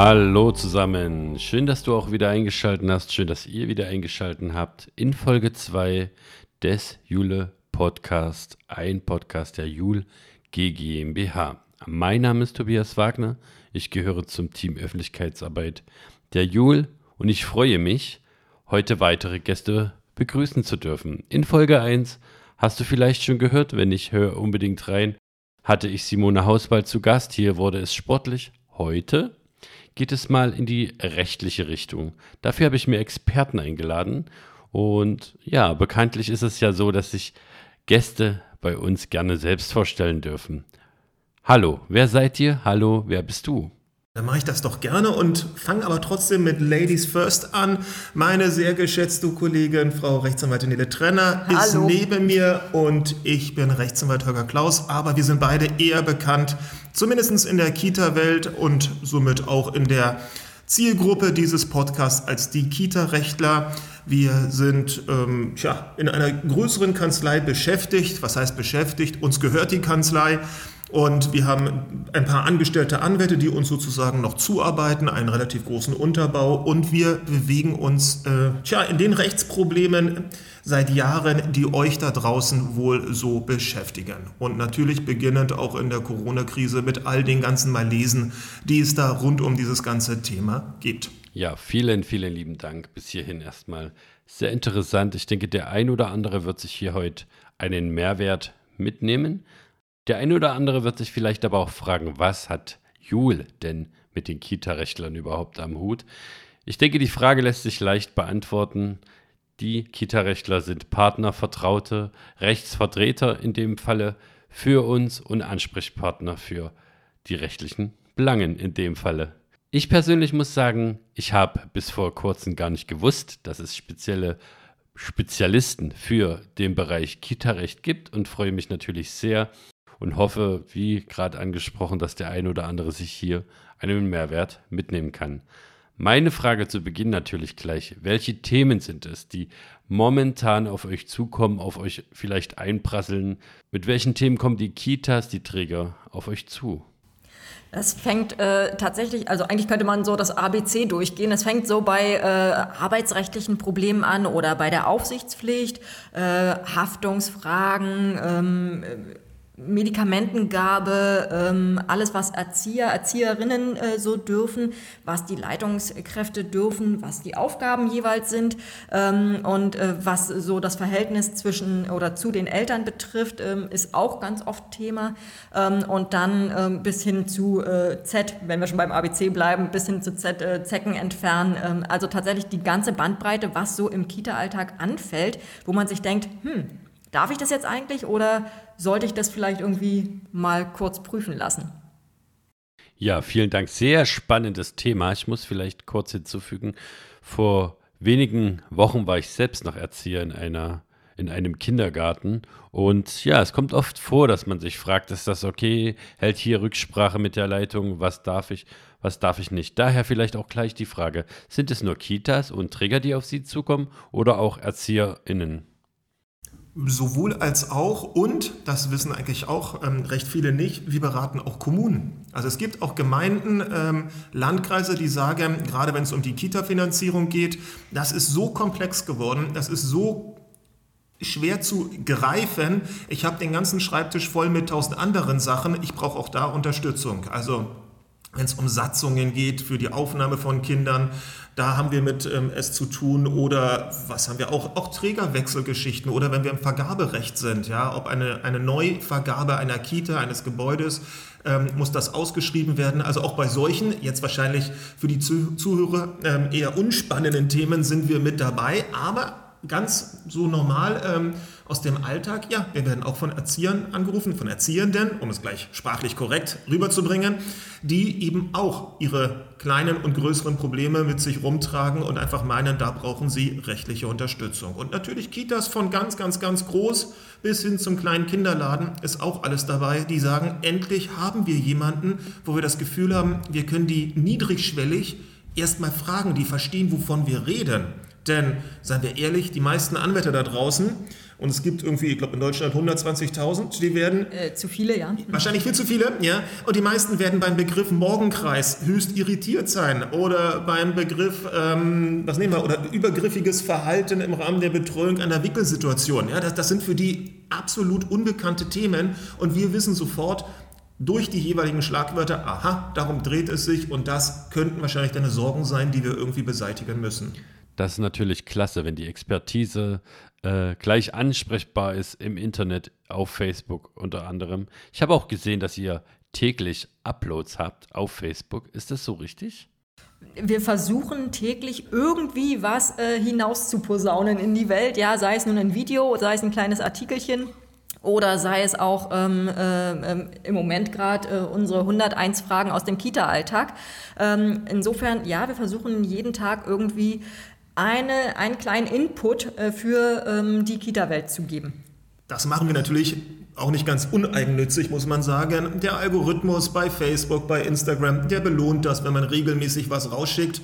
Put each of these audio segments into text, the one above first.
Hallo zusammen, schön, dass du auch wieder eingeschaltet hast, schön, dass ihr wieder eingeschaltet habt in Folge 2 des Jule Podcast, ein Podcast der Jule GmbH. Mein Name ist Tobias Wagner, ich gehöre zum Team Öffentlichkeitsarbeit der Jule und ich freue mich, heute weitere Gäste begrüßen zu dürfen. In Folge 1 hast du vielleicht schon gehört, wenn nicht, hör unbedingt rein, hatte ich Simone Hauswald zu Gast. Hier wurde es sportlich. Heute geht es mal in die rechtliche Richtung. Dafür habe ich mir Experten eingeladen. Und ja, bekanntlich ist es ja so, dass sich Gäste bei uns gerne selbst vorstellen dürfen. Hallo, wer seid ihr? Hallo, wer bist du? Dann mache ich das doch gerne und fange aber trotzdem mit Ladies First an. Meine sehr geschätzte Kollegin, Frau Rechtsanwältin Nele Trenner, Hallo. ist neben mir und ich bin Rechtsanwalt Holger Klaus, aber wir sind beide eher bekannt, zumindest in der Kita-Welt und somit auch in der Zielgruppe dieses Podcasts als die Kita-Rechtler. Wir sind ähm, tja, in einer größeren Kanzlei beschäftigt. Was heißt beschäftigt? Uns gehört die Kanzlei. Und wir haben ein paar angestellte Anwälte, die uns sozusagen noch zuarbeiten, einen relativ großen Unterbau. Und wir bewegen uns äh, tja, in den Rechtsproblemen seit Jahren, die euch da draußen wohl so beschäftigen. Und natürlich beginnend auch in der Corona-Krise mit all den ganzen Malesen, die es da rund um dieses ganze Thema gibt. Ja, vielen, vielen lieben Dank. Bis hierhin erstmal sehr interessant. Ich denke, der ein oder andere wird sich hier heute einen Mehrwert mitnehmen. Der eine oder andere wird sich vielleicht aber auch fragen, was hat Jule denn mit den Kita-Rechtlern überhaupt am Hut? Ich denke, die Frage lässt sich leicht beantworten. Die Kita-Rechtler sind Partner, Vertraute, Rechtsvertreter in dem Falle für uns und Ansprechpartner für die rechtlichen Belangen in dem Falle. Ich persönlich muss sagen, ich habe bis vor kurzem gar nicht gewusst, dass es spezielle Spezialisten für den Bereich Kita-Recht gibt und freue mich natürlich sehr, und hoffe, wie gerade angesprochen, dass der ein oder andere sich hier einen Mehrwert mitnehmen kann. Meine Frage zu Beginn natürlich gleich, welche Themen sind es, die momentan auf euch zukommen, auf euch vielleicht einprasseln? Mit welchen Themen kommen die Kitas, die Träger auf euch zu? Es fängt äh, tatsächlich, also eigentlich könnte man so das ABC durchgehen. Es fängt so bei äh, arbeitsrechtlichen Problemen an oder bei der Aufsichtspflicht, äh, Haftungsfragen, ähm, Medikamentengabe, ähm, alles, was Erzieher, Erzieherinnen äh, so dürfen, was die Leitungskräfte dürfen, was die Aufgaben jeweils sind ähm, und äh, was so das Verhältnis zwischen oder zu den Eltern betrifft, ähm, ist auch ganz oft Thema. Ähm, und dann ähm, bis hin zu äh, Z, wenn wir schon beim ABC bleiben, bis hin zu Z, äh, Zecken entfernen. Ähm, also tatsächlich die ganze Bandbreite, was so im Kita-Alltag anfällt, wo man sich denkt, hm, darf ich das jetzt eigentlich oder sollte ich das vielleicht irgendwie mal kurz prüfen lassen? Ja, vielen Dank. Sehr spannendes Thema. Ich muss vielleicht kurz hinzufügen, vor wenigen Wochen war ich selbst noch Erzieher in einer in einem Kindergarten. Und ja, es kommt oft vor, dass man sich fragt, ist das okay? Hält hier Rücksprache mit der Leitung? Was darf ich, was darf ich nicht? Daher vielleicht auch gleich die Frage, sind es nur Kitas und Träger, die auf Sie zukommen oder auch ErzieherInnen? Sowohl als auch und, das wissen eigentlich auch ähm, recht viele nicht, wir beraten auch Kommunen. Also es gibt auch Gemeinden, ähm, Landkreise, die sagen, gerade wenn es um die Kita-Finanzierung geht, das ist so komplex geworden, das ist so schwer zu greifen. Ich habe den ganzen Schreibtisch voll mit tausend anderen Sachen, ich brauche auch da Unterstützung. Also wenn es um Satzungen geht für die Aufnahme von Kindern, da haben wir mit ähm, es zu tun oder was haben wir auch, auch Trägerwechselgeschichten oder wenn wir im Vergaberecht sind, ja, ob eine, eine Neuvergabe einer Kita, eines Gebäudes, ähm, muss das ausgeschrieben werden. Also auch bei solchen, jetzt wahrscheinlich für die Zuhörer ähm, eher unspannenden Themen sind wir mit dabei, aber ganz so normal ähm, aus dem Alltag. Ja, wir werden auch von Erziehern angerufen, von Erziehenden, um es gleich sprachlich korrekt rüberzubringen, die eben auch ihre kleinen und größeren Probleme mit sich rumtragen und einfach meinen, da brauchen sie rechtliche Unterstützung. Und natürlich Kitas von ganz, ganz, ganz groß bis hin zum kleinen Kinderladen ist auch alles dabei, die sagen, endlich haben wir jemanden, wo wir das Gefühl haben, wir können die niedrigschwellig erstmal fragen, die verstehen, wovon wir reden. Denn, seien wir ehrlich, die meisten Anwärter da draußen, und es gibt irgendwie, ich glaube in Deutschland 120.000, die werden... Äh, zu viele, ja. Wahrscheinlich viel zu viele, ja. Und die meisten werden beim Begriff Morgenkreis höchst irritiert sein. Oder beim Begriff, ähm, was nehmen wir, oder übergriffiges Verhalten im Rahmen der Betreuung einer Wickelsituation. Ja, das, das sind für die absolut unbekannte Themen. Und wir wissen sofort, durch die jeweiligen Schlagwörter, aha, darum dreht es sich und das könnten wahrscheinlich deine Sorgen sein, die wir irgendwie beseitigen müssen. Das ist natürlich klasse, wenn die Expertise äh, gleich ansprechbar ist im Internet, auf Facebook unter anderem. Ich habe auch gesehen, dass ihr täglich Uploads habt auf Facebook. Ist das so richtig? wir versuchen täglich irgendwie was äh, hinaus zu posaunen in die Welt, ja, sei es nun ein Video, sei es ein kleines Artikelchen oder sei es auch ähm, äh, im Moment gerade äh, unsere 101 Fragen aus dem Kita-Alltag. Ähm, insofern, ja, wir versuchen jeden Tag irgendwie eine, einen kleinen Input äh, für ähm, die Kita-Welt zu geben. Das machen wir natürlich auch nicht ganz uneigennützig, muss man sagen. Der Algorithmus bei Facebook, bei Instagram, der belohnt das, wenn man regelmäßig was rausschickt.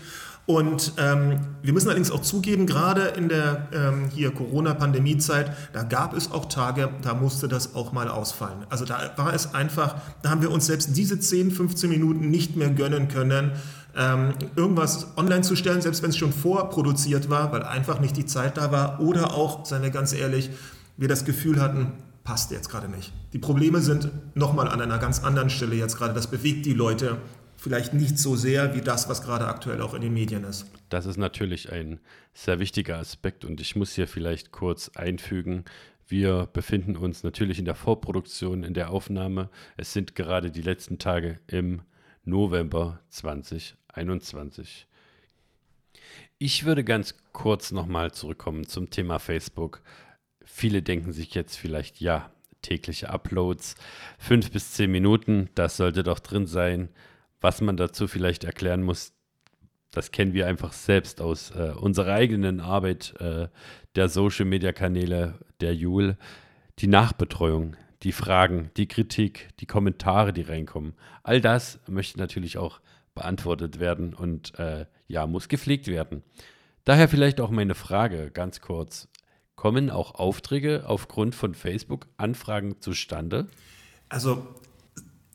Und ähm, wir müssen allerdings auch zugeben, gerade in der ähm, hier Corona-Pandemie-Zeit, da gab es auch Tage, da musste das auch mal ausfallen. Also da war es einfach, da haben wir uns selbst diese 10, 15 Minuten nicht mehr gönnen können, ähm, irgendwas online zu stellen, selbst wenn es schon vorproduziert war, weil einfach nicht die Zeit da war. Oder auch, seien wir ganz ehrlich, wir das Gefühl hatten, passt jetzt gerade nicht. Die Probleme sind nochmal an einer ganz anderen Stelle jetzt gerade. Das bewegt die Leute vielleicht nicht so sehr wie das, was gerade aktuell auch in den Medien ist. Das ist natürlich ein sehr wichtiger Aspekt und ich muss hier vielleicht kurz einfügen. Wir befinden uns natürlich in der Vorproduktion, in der Aufnahme. Es sind gerade die letzten Tage im November 2021. Ich würde ganz kurz nochmal zurückkommen zum Thema Facebook. Viele denken sich jetzt vielleicht, ja, tägliche Uploads, fünf bis zehn Minuten, das sollte doch drin sein. Was man dazu vielleicht erklären muss, das kennen wir einfach selbst aus äh, unserer eigenen Arbeit äh, der Social Media Kanäle der Jule. Die Nachbetreuung, die Fragen, die Kritik, die Kommentare, die reinkommen. All das möchte natürlich auch beantwortet werden und äh, ja, muss gepflegt werden. Daher vielleicht auch meine Frage ganz kurz. Kommen auch Aufträge aufgrund von Facebook-Anfragen zustande? Also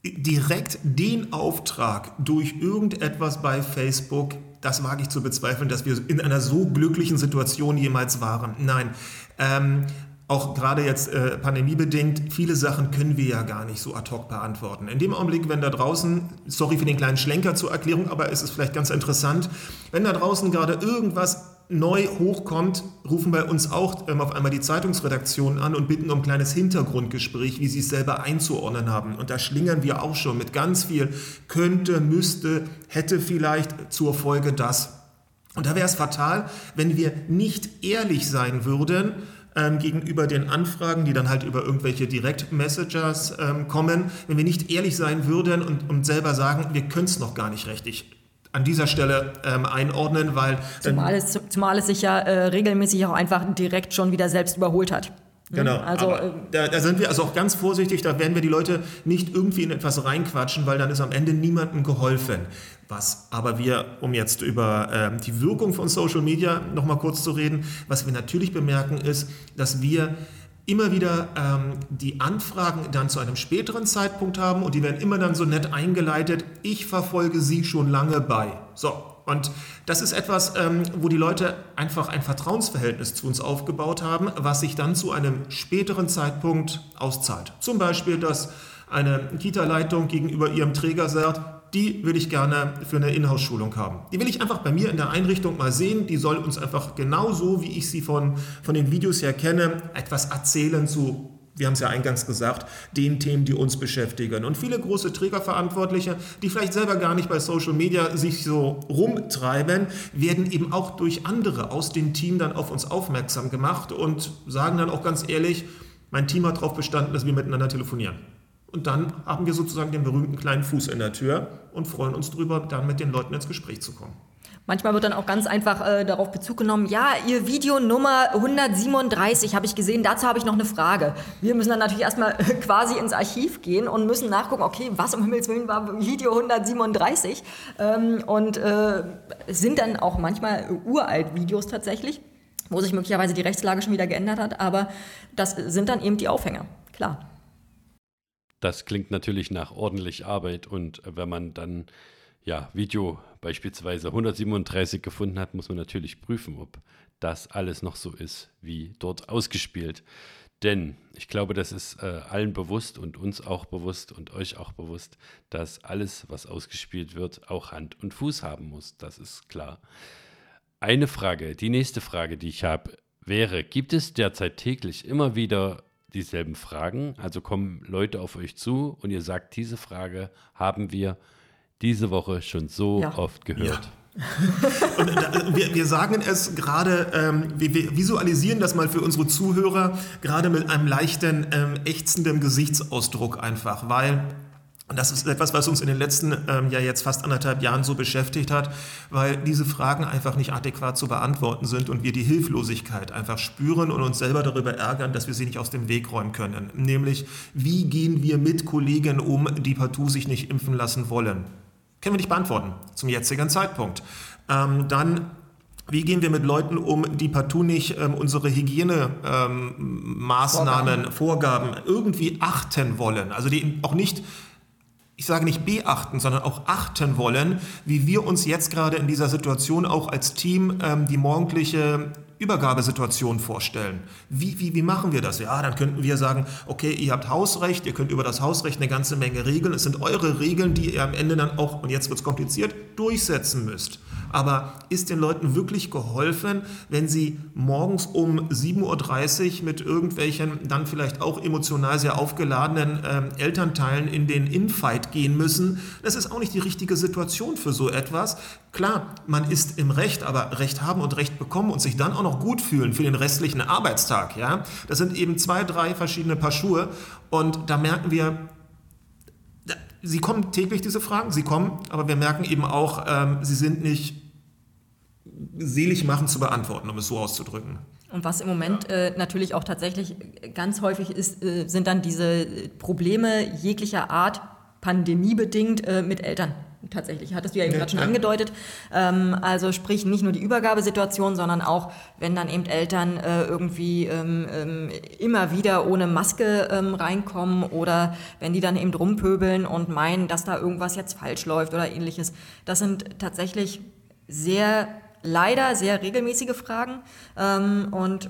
direkt den Auftrag durch irgendetwas bei Facebook, das wage ich zu bezweifeln, dass wir in einer so glücklichen Situation jemals waren. Nein. Ähm, auch gerade jetzt äh, pandemiebedingt, viele Sachen können wir ja gar nicht so ad hoc beantworten. In dem Augenblick, wenn da draußen, sorry für den kleinen Schlenker zur Erklärung, aber es ist vielleicht ganz interessant, wenn da draußen gerade irgendwas neu hochkommt, rufen bei uns auch ähm, auf einmal die Zeitungsredaktion an und bitten um ein kleines Hintergrundgespräch, wie sie es selber einzuordnen haben. Und da schlingern wir auch schon mit ganz viel könnte, müsste, hätte vielleicht zur Folge das. Und da wäre es fatal, wenn wir nicht ehrlich sein würden, ähm, gegenüber den Anfragen, die dann halt über irgendwelche Direct-Messagers ähm, kommen, wenn wir nicht ehrlich sein würden und, und selber sagen, wir können es noch gar nicht richtig an dieser Stelle ähm, einordnen, weil... Zumal es, zumal es sich ja äh, regelmäßig auch einfach direkt schon wieder selbst überholt hat. Genau, also äh, da, da, sind wir also auch ganz vorsichtig, da werden wir die Leute nicht irgendwie in etwas reinquatschen, weil dann ist am Ende niemandem geholfen. Was aber wir, um jetzt über äh, die Wirkung von Social Media nochmal kurz zu reden, was wir natürlich bemerken ist, dass wir immer wieder ähm, die Anfragen dann zu einem späteren Zeitpunkt haben und die werden immer dann so nett eingeleitet, ich verfolge sie schon lange bei. So, und das ist etwas, ähm, wo die Leute einfach ein Vertrauensverhältnis zu uns aufgebaut haben, was sich dann zu einem späteren Zeitpunkt auszahlt. Zum Beispiel, dass eine Kita-Leitung gegenüber ihrem Träger sagt, die will ich gerne für eine Inhouse-Schulung haben. Die will ich einfach bei mir in der Einrichtung mal sehen. Die soll uns einfach genauso, wie ich sie von, von den Videos her kenne, etwas erzählen zu wir haben es ja eingangs gesagt, den Themen, die uns beschäftigen. Und viele große Trägerverantwortliche, die vielleicht selber gar nicht bei Social Media sich so rumtreiben, werden eben auch durch andere aus dem Team dann auf uns aufmerksam gemacht und sagen dann auch ganz ehrlich, mein Team hat darauf bestanden, dass wir miteinander telefonieren. Und dann haben wir sozusagen den berühmten kleinen Fuß in der Tür und freuen uns darüber, dann mit den Leuten ins Gespräch zu kommen. Manchmal wird dann auch ganz einfach äh, darauf Bezug genommen, ja, Ihr Video Nummer 137 habe ich gesehen, dazu habe ich noch eine Frage. Wir müssen dann natürlich erstmal äh, quasi ins Archiv gehen und müssen nachgucken, okay, was um Himmels Willen war Video 137 ähm, und äh, sind dann auch manchmal uralt Videos tatsächlich, wo sich möglicherweise die Rechtslage schon wieder geändert hat, aber das sind dann eben die Aufhänger, klar. Das klingt natürlich nach ordentlich Arbeit und wenn man dann ja, Video beispielsweise 137 gefunden hat, muss man natürlich prüfen, ob das alles noch so ist, wie dort ausgespielt. Denn ich glaube, das ist äh, allen bewusst und uns auch bewusst und euch auch bewusst, dass alles, was ausgespielt wird, auch Hand und Fuß haben muss. Das ist klar. Eine Frage, die nächste Frage, die ich habe, wäre, gibt es derzeit täglich immer wieder dieselben Fragen? Also kommen Leute auf euch zu und ihr sagt, diese Frage haben wir diese Woche schon so ja. oft gehört. Ja. Und äh, wir, wir, sagen es gerade, ähm, wir, wir, visualisieren das mal für unsere Zuhörer, gerade mit einem leichten, ähm, ächzenden Gesichtsausdruck einfach, weil und das ist etwas, was uns in den letzten ähm, ja jetzt fast anderthalb Jahren so beschäftigt hat, weil diese Fragen einfach nicht adäquat zu beantworten sind und wir die Hilflosigkeit einfach spüren und uns selber darüber ärgern, dass wir sie nicht aus dem Weg räumen können. Nämlich, wie gehen wir mit Kollegen um, die partout sich nicht impfen lassen wollen? Können wir nicht beantworten zum jetzigen Zeitpunkt. Ähm, dann wie gehen wir mit Leuten um, die partout nicht ähm, unsere Hygienemaßnahmen, ähm, Vorgaben. Vorgaben irgendwie achten wollen? Also die auch nicht, ich sage nicht beachten, sondern auch achten wollen, wie wir uns jetzt gerade in dieser Situation auch als Team ähm, die morgendliche Übergabesituation vorstellen. Wie, wie, wie machen wir das? Ja, dann könnten wir sagen, okay, ihr habt Hausrecht, ihr könnt über das Hausrecht eine ganze Menge regeln. Es sind eure Regeln, die ihr am Ende dann auch, und jetzt wird es kompliziert, durchsetzen müsst. Aber ist den Leuten wirklich geholfen, wenn sie morgens um 7.30 Uhr mit irgendwelchen dann vielleicht auch emotional sehr aufgeladenen äh, Elternteilen in den Infight gehen müssen? Das ist auch nicht die richtige Situation für so etwas. Klar, man ist im Recht, aber Recht haben und Recht bekommen und sich dann auch noch gut fühlen für den restlichen Arbeitstag, ja, das sind eben zwei, drei verschiedene Paar Schuhe und da merken wir, Sie kommen täglich, diese Fragen, sie kommen, aber wir merken eben auch, ähm, sie sind nicht selig machen zu beantworten, um es so auszudrücken. Und was im Moment äh, natürlich auch tatsächlich ganz häufig ist, äh, sind dann diese Probleme jeglicher Art, pandemiebedingt, äh, mit Eltern tatsächlich, hattest du ja eben ja, gerade schon angedeutet. Ähm, also sprich nicht nur die Übergabesituation, sondern auch, wenn dann eben Eltern äh, irgendwie ähm, ähm, immer wieder ohne Maske ähm, reinkommen oder wenn die dann eben rumpöbeln und meinen, dass da irgendwas jetzt falsch läuft oder ähnliches. Das sind tatsächlich sehr, leider sehr regelmäßige Fragen ähm, und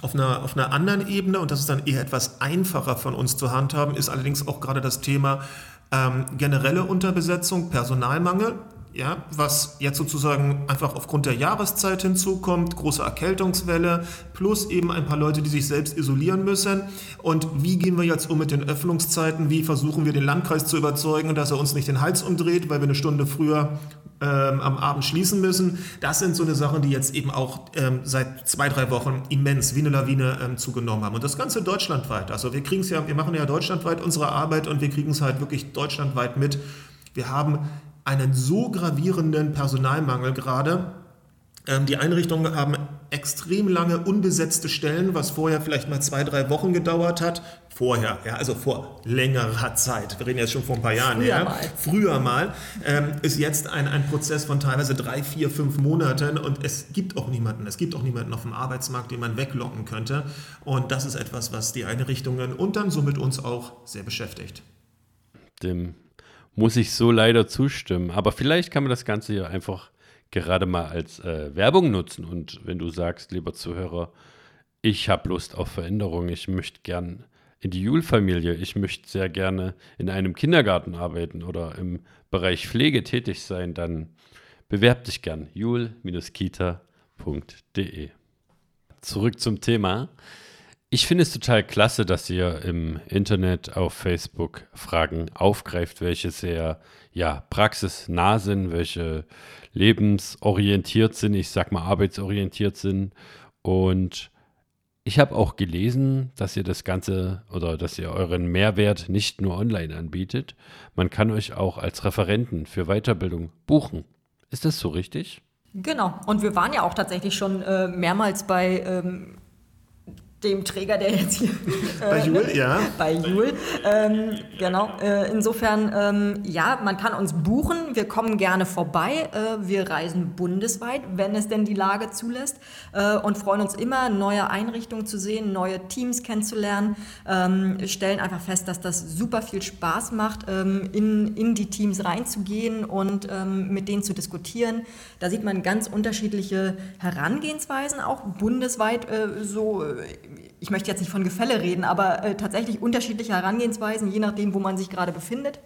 auf einer, auf einer anderen Ebene, und das ist dann eher etwas einfacher von uns zu handhaben, ist allerdings auch gerade das Thema ähm, generelle Unterbesetzung, Personalmangel, ja, was jetzt sozusagen einfach aufgrund der Jahreszeit hinzukommt, große Erkältungswelle, plus eben ein paar Leute, die sich selbst isolieren müssen. Und wie gehen wir jetzt um mit den Öffnungszeiten? Wie versuchen wir den Landkreis zu überzeugen, dass er uns nicht den Hals umdreht, weil wir eine Stunde früher ähm, am Abend schließen müssen. Das sind so eine Sachen, die jetzt eben auch ähm, seit zwei, drei Wochen immens wie eine Lawine ähm, zugenommen haben. Und das Ganze deutschlandweit. Also wir kriegen es ja, wir machen ja deutschlandweit unsere Arbeit und wir kriegen es halt wirklich deutschlandweit mit. Wir haben einen so gravierenden Personalmangel gerade. Ähm, die Einrichtungen haben extrem lange unbesetzte Stellen, was vorher vielleicht mal zwei, drei Wochen gedauert hat. Vorher, ja, also vor längerer Zeit. Wir reden jetzt schon vor ein paar Jahren. Früher ja. mal. Früher mal. Ähm, ist jetzt ein, ein Prozess von teilweise drei, vier, fünf Monaten und es gibt auch niemanden. Es gibt auch niemanden auf dem Arbeitsmarkt, den man weglocken könnte. Und das ist etwas, was die Einrichtungen und dann somit uns auch sehr beschäftigt. Dem muss ich so leider zustimmen. Aber vielleicht kann man das Ganze ja einfach gerade mal als äh, Werbung nutzen. Und wenn du sagst, lieber Zuhörer, ich habe Lust auf Veränderung, ich möchte gern in die Jule-Familie, ich möchte sehr gerne in einem Kindergarten arbeiten oder im Bereich Pflege tätig sein, dann bewerb dich gern. jule-kita.de. Zurück zum Thema. Ich finde es total klasse, dass ihr im Internet auf Facebook Fragen aufgreift, welche sehr ja, praxisnah sind, welche lebensorientiert sind, ich sag mal arbeitsorientiert sind. Und ich habe auch gelesen, dass ihr das Ganze oder dass ihr euren Mehrwert nicht nur online anbietet. Man kann euch auch als Referenten für Weiterbildung buchen. Ist das so richtig? Genau. Und wir waren ja auch tatsächlich schon äh, mehrmals bei ähm, dem Träger, der jetzt hier. Äh, bei Jul, ja. Bei Jul, ähm, genau. Äh, insofern, ähm, ja, man kann uns buchen. Wir kommen gerne vorbei. Äh, wir reisen bundesweit, wenn es denn die Lage zulässt. Äh, und freuen uns immer, neue Einrichtungen zu sehen, neue Teams kennenzulernen. Ähm, stellen einfach fest, dass das super viel Spaß macht, ähm, in, in die Teams reinzugehen und ähm, mit denen zu diskutieren. Da sieht man ganz unterschiedliche Herangehensweisen, auch bundesweit äh, so äh, ich möchte jetzt nicht von Gefälle reden, aber äh, tatsächlich unterschiedliche Herangehensweisen, je nachdem, wo man sich gerade befindet,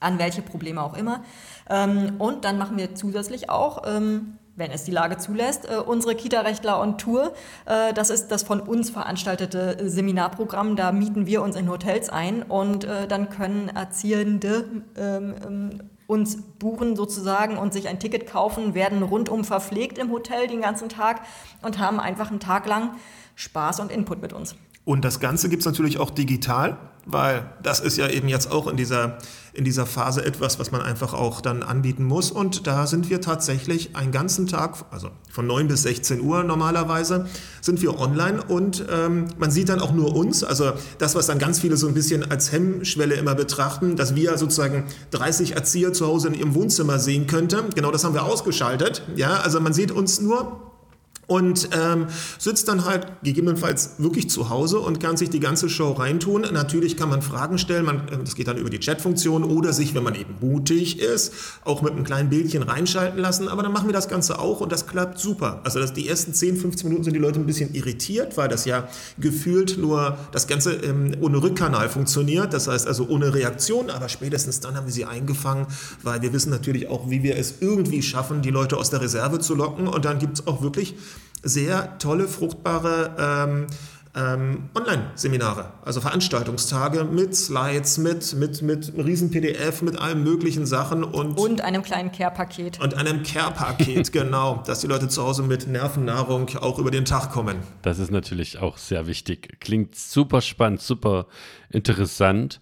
an welche Probleme auch immer. Ähm, und dann machen wir zusätzlich auch, ähm, wenn es die Lage zulässt, äh, unsere Kita-Rechtler on Tour. Äh, das ist das von uns veranstaltete Seminarprogramm. Da mieten wir uns in Hotels ein und äh, dann können Erziehende ähm, ähm, uns buchen sozusagen und sich ein Ticket kaufen, werden rundum verpflegt im Hotel den ganzen Tag und haben einfach einen Tag lang Spaß und Input mit uns. Und das Ganze gibt es natürlich auch digital, weil das ist ja eben jetzt auch in dieser, in dieser Phase etwas, was man einfach auch dann anbieten muss. Und da sind wir tatsächlich einen ganzen Tag, also von 9 bis 16 Uhr normalerweise, sind wir online und ähm, man sieht dann auch nur uns. Also das, was dann ganz viele so ein bisschen als Hemmschwelle immer betrachten, dass wir sozusagen 30 Erzieher zu Hause in ihrem Wohnzimmer sehen könnten. Genau das haben wir ausgeschaltet. Ja, also man sieht uns nur und ähm, sitzt dann halt gegebenenfalls wirklich zu Hause und kann sich die ganze Show reintun. Natürlich kann man Fragen stellen, man, äh, das geht dann über die Chatfunktion oder sich, wenn man eben mutig ist, auch mit einem kleinen Bildchen reinschalten lassen. Aber dann machen wir das Ganze auch und das klappt super. Also das, die ersten 10, 15 Minuten sind die Leute ein bisschen irritiert, weil das ja gefühlt nur das Ganze ähm, ohne Rückkanal funktioniert. Das heißt also ohne Reaktion, aber spätestens dann haben wir sie eingefangen, weil wir wissen natürlich auch, wie wir es irgendwie schaffen, die Leute aus der Reserve zu locken. Und dann gibt es auch wirklich sehr tolle, fruchtbare ähm, ähm, Online-Seminare, also Veranstaltungstage mit Slides, mit, mit, mit einem riesen PDF, mit allen möglichen Sachen und, und einem kleinen Care-Paket. Und einem Care-Paket, genau, dass die Leute zu Hause mit Nervennahrung auch über den Tag kommen. Das ist natürlich auch sehr wichtig. Klingt super spannend, super interessant.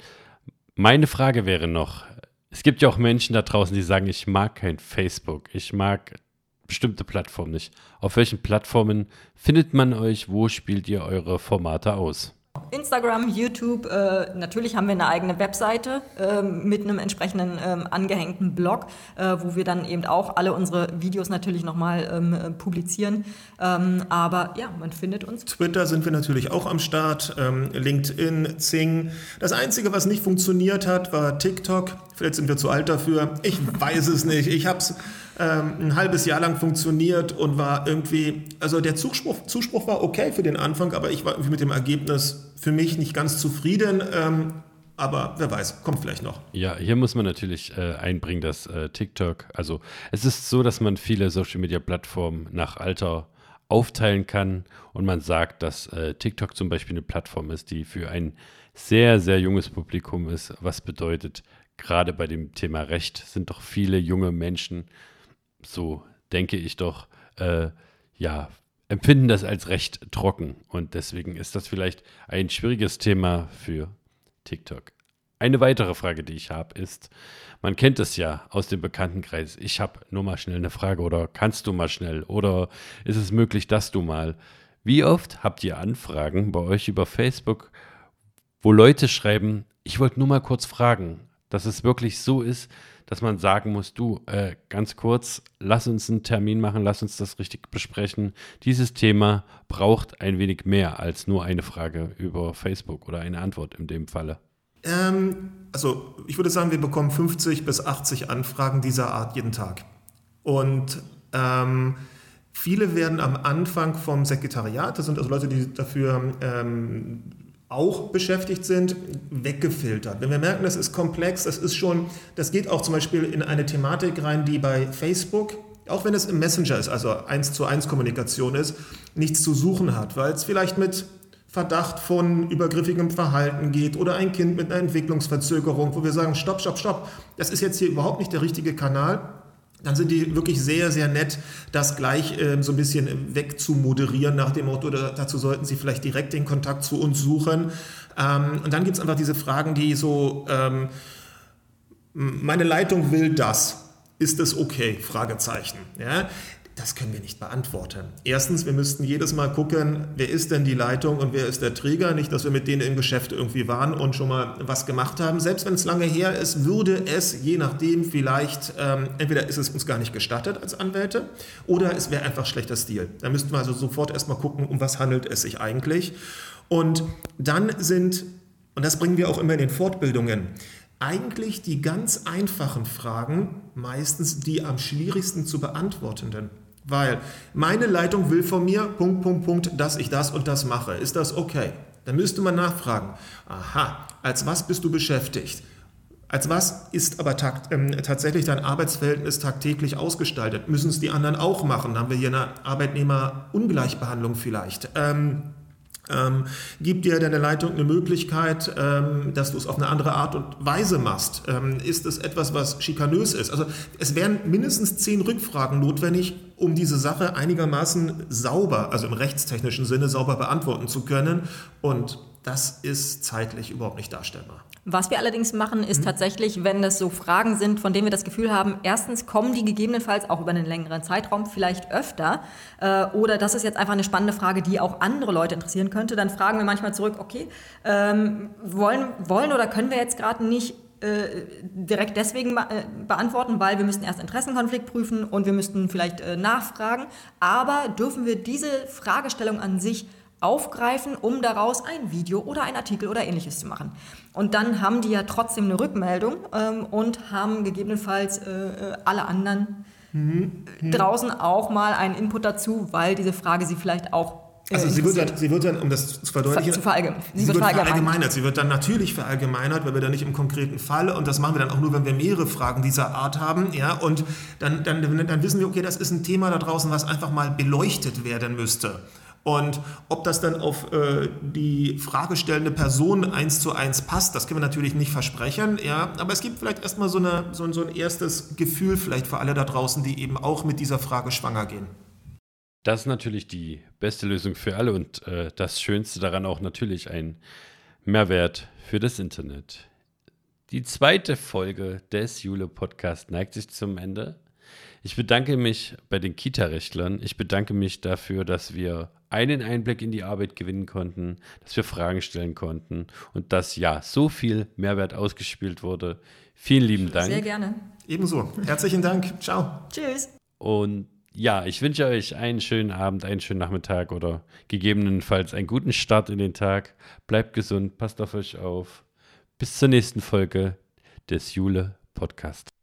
Meine Frage wäre noch, es gibt ja auch Menschen da draußen, die sagen, ich mag kein Facebook, ich mag bestimmte Plattformen nicht. Auf welchen Plattformen findet man euch? Wo spielt ihr eure Formate aus? Instagram, YouTube, äh, natürlich haben wir eine eigene Webseite äh, mit einem entsprechenden ähm, angehängten Blog, äh, wo wir dann eben auch alle unsere Videos natürlich nochmal ähm, publizieren. Ähm, aber ja, man findet uns. Twitter sind wir natürlich auch am Start, ähm, LinkedIn, Zing. Das Einzige, was nicht funktioniert hat, war TikTok. Vielleicht sind wir zu alt dafür. Ich weiß es nicht. Ich habe es ähm, ein halbes Jahr lang funktioniert und war irgendwie, also der Zuspruch, Zuspruch war okay für den Anfang, aber ich war irgendwie mit dem Ergebnis für mich nicht ganz zufrieden. Ähm, aber wer weiß, kommt vielleicht noch. Ja, hier muss man natürlich äh, einbringen, dass äh, TikTok, also es ist so, dass man viele Social-Media-Plattformen nach Alter aufteilen kann und man sagt, dass äh, TikTok zum Beispiel eine Plattform ist, die für ein sehr, sehr junges Publikum ist, was bedeutet, gerade bei dem Thema Recht sind doch viele junge Menschen so denke ich doch, äh, ja, empfinden das als recht trocken. Und deswegen ist das vielleicht ein schwieriges Thema für TikTok. Eine weitere Frage, die ich habe, ist, man kennt es ja aus dem Bekanntenkreis, ich habe nur mal schnell eine Frage oder kannst du mal schnell oder ist es möglich, dass du mal. Wie oft habt ihr Anfragen bei euch über Facebook, wo Leute schreiben, ich wollte nur mal kurz fragen, dass es wirklich so ist, dass man sagen muss, du, äh, ganz kurz, lass uns einen Termin machen, lass uns das richtig besprechen. Dieses Thema braucht ein wenig mehr als nur eine Frage über Facebook oder eine Antwort in dem Falle. Ähm, also ich würde sagen, wir bekommen 50 bis 80 Anfragen dieser Art jeden Tag. Und ähm, viele werden am Anfang vom Sekretariat, das sind also Leute, die dafür ähm, auch beschäftigt sind, weggefiltert. Wenn wir merken, das ist komplex, das ist schon, das geht auch zum Beispiel in eine Thematik rein, die bei Facebook, auch wenn es im Messenger ist, also eins zu eins Kommunikation ist, nichts zu suchen hat, weil es vielleicht mit Verdacht von übergriffigem Verhalten geht oder ein Kind mit einer Entwicklungsverzögerung, wo wir sagen, stopp, stopp, stopp, das ist jetzt hier überhaupt nicht der richtige Kanal dann sind die wirklich sehr, sehr nett, das gleich ähm, so ein bisschen wegzumoderieren nach dem Motto, dazu sollten Sie vielleicht direkt den Kontakt zu uns suchen. Ähm, und dann gibt es einfach diese Fragen, die so, ähm, meine Leitung will das. Ist es okay? Fragezeichen. Ja? Das können wir nicht beantworten. Erstens, wir müssten jedes Mal gucken, wer ist denn die Leitung und wer ist der Träger. Nicht, dass wir mit denen im Geschäft irgendwie waren und schon mal was gemacht haben. Selbst wenn es lange her ist, würde es je nachdem vielleicht, ähm, entweder ist es uns gar nicht gestattet als Anwälte oder es wäre einfach schlechter Stil. Da müssten wir also sofort erstmal gucken, um was handelt es sich eigentlich. Und dann sind, und das bringen wir auch immer in den Fortbildungen, eigentlich die ganz einfachen Fragen meistens die am schwierigsten zu beantwortenden. Weil meine Leitung will von mir, Punkt, Punkt, Punkt, dass ich das und das mache. Ist das okay? Dann müsste man nachfragen, aha, als was bist du beschäftigt? Als was ist aber takt, ähm, tatsächlich dein Arbeitsverhältnis tagtäglich ausgestaltet? Müssen es die anderen auch machen? Haben wir hier eine Arbeitnehmerungleichbehandlung vielleicht. Ähm, ähm, gibt dir deine Leitung eine Möglichkeit, ähm, dass du es auf eine andere Art und Weise machst? Ähm, ist es etwas, was schikanös ist? Also es wären mindestens zehn Rückfragen notwendig, um diese Sache einigermaßen sauber, also im rechtstechnischen Sinne sauber beantworten zu können. Und das ist zeitlich überhaupt nicht darstellbar. Was wir allerdings machen, ist mhm. tatsächlich, wenn das so Fragen sind, von denen wir das Gefühl haben, erstens kommen die gegebenenfalls auch über einen längeren Zeitraum vielleicht öfter äh, oder das ist jetzt einfach eine spannende Frage, die auch andere Leute interessieren könnte, dann fragen wir manchmal zurück, okay, ähm, wollen, wollen oder können wir jetzt gerade nicht äh, direkt deswegen äh, beantworten, weil wir müssten erst Interessenkonflikt prüfen und wir müssten vielleicht äh, nachfragen. Aber dürfen wir diese Fragestellung an sich aufgreifen, um daraus ein Video oder ein Artikel oder ähnliches zu machen. Und dann haben die ja trotzdem eine Rückmeldung ähm, und haben gegebenenfalls äh, äh alle anderen mhm. draußen auch mal einen Input dazu, weil diese Frage sie vielleicht auch äh, also sie wird, dann, sie wird dann, um das zu verdeutlichen, zu verallgemein. sie, sie, wird verallgemeinert. verallgemeinert. Sie wird dann natürlich verallgemeinert, weil wir dann nicht im konkreten Fall, und das machen wir dann auch nur, wenn wir mehrere Fragen dieser Art haben, ja, und dann, dann, dann wissen wir, okay, das ist ein Thema da draußen, was einfach mal beleuchtet werden müsste. Und ob das dann auf äh, die fragestellende Person eins zu eins passt, das können wir natürlich nicht versprechen. Ja, aber es gibt vielleicht erstmal so, so, so ein erstes Gefühl vielleicht für alle da draußen, die eben auch mit dieser Frage schwanger gehen. Das ist natürlich die beste Lösung für alle und äh, das Schönste daran auch natürlich ein Mehrwert für das Internet. Die zweite Folge des Jule Podcast neigt sich zum Ende. Ich bedanke mich bei den Kita-Rechtlern. Ich bedanke mich dafür, dass wir einen Einblick in die Arbeit gewinnen konnten, dass wir Fragen stellen konnten und dass ja so viel Mehrwert ausgespielt wurde. Vielen lieben Dank. Sehr gerne. Ebenso. Herzlichen Dank. Ciao. Tschüss. Und ja, ich wünsche euch einen schönen Abend, einen schönen Nachmittag oder gegebenenfalls einen guten Start in den Tag. Bleibt gesund, passt auf euch auf. Bis zur nächsten Folge des Jule Podcast.